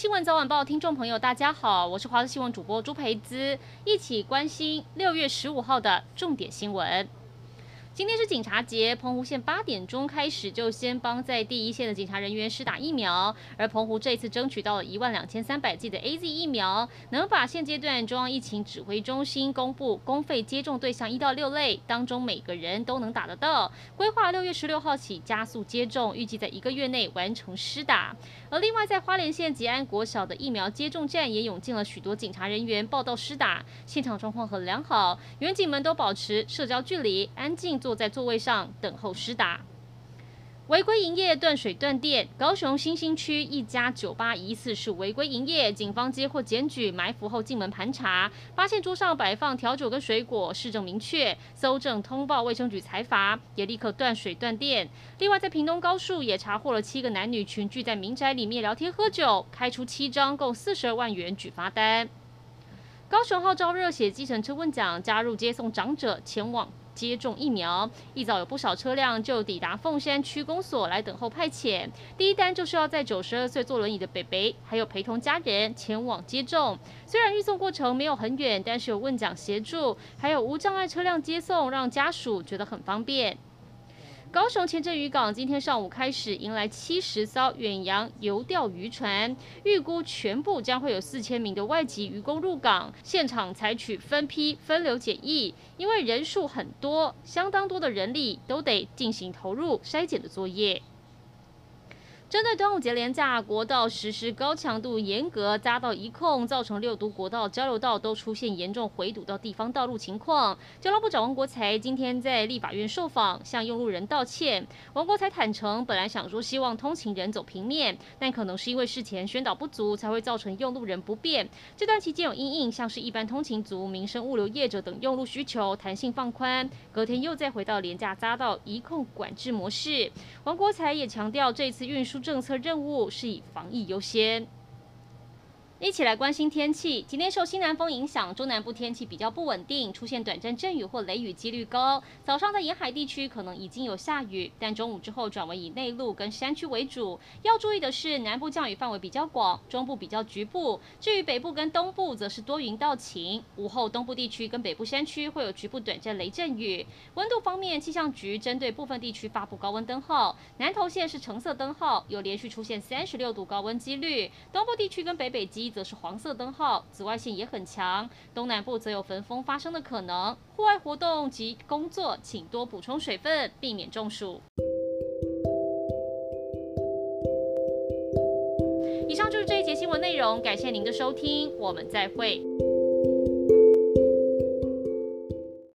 新闻早晚报，听众朋友，大家好，我是华视新闻主播朱培姿，一起关心六月十五号的重点新闻。今天是警察节，澎湖县八点钟开始就先帮在第一线的警察人员施打疫苗，而澎湖这次争取到了一万两千三百剂的 AZ 疫苗，能把现阶段中央疫情指挥中心公布公费接种对象一到六类当中每个人都能打得到，规划六月十六号起加速接种，预计在一个月内完成施打。而另外在花莲县吉安国小的疫苗接种站也涌进了许多警察人员报到施打，现场状况很良好，员警们都保持社交距离，安静。坐在座位上等候施打。违规营业断水断电，高雄新兴区一家酒吧疑似是违规营业，警方接获检举，埋伏后进门盘查，发现桌上摆放调酒跟水果，市政明确，搜证通报卫生局裁罚，也立刻断水断电。另外，在屏东高速也查获了七个男女群聚在民宅里面聊天喝酒，开出七张共四十二万元举发单。高雄号召热血计程车问奖，加入接送长者前往。接种疫苗，一早有不少车辆就抵达凤山区公所来等候派遣。第一单就是要在九十二岁坐轮椅的北北，还有陪同家人前往接种。虽然运送过程没有很远，但是有问奖协助，还有无障碍车辆接送，让家属觉得很方便。高雄前镇渔港今天上午开始迎来七十艘远洋游钓渔船，预估全部将会有四千名的外籍渔工入港，现场采取分批分流检疫，因为人数很多，相当多的人力都得进行投入筛检的作业。针对端午节连假，国道实施高强度严格匝道移控，造成六都国道交流道都出现严重回堵到地方道路情况。交通部长王国材今天在立法院受访，向用路人道歉。王国材坦承，本来想说希望通勤人走平面，但可能是因为事前宣导不足，才会造成用路人不便。这段期间有因应，像是一般通勤族、民生物流业者等用路需求弹性放宽，隔天又再回到连假匝道移控管制模式。王国材也强调，这次运输。政策任务是以防疫优先。一起来关心天气。今天受西南风影响，中南部天气比较不稳定，出现短暂阵雨或雷雨几率高。早上在沿海地区可能已经有下雨，但中午之后转为以内陆跟山区为主。要注意的是，南部降雨范围比较广，中部比较局部。至于北部跟东部，则是多云到晴。午后东部地区跟北部山区会有局部短暂雷阵雨。温度方面，气象局针对部分地区发布高温灯号，南投县是橙色灯号，有连续出现三十六度高温几率。东部地区跟北北基。则是黄色灯号，紫外线也很强。东南部则有焚风发生的可能，户外活动及工作请多补充水分，避免中暑。以上就是这一节新闻内容，感谢您的收听，我们再会。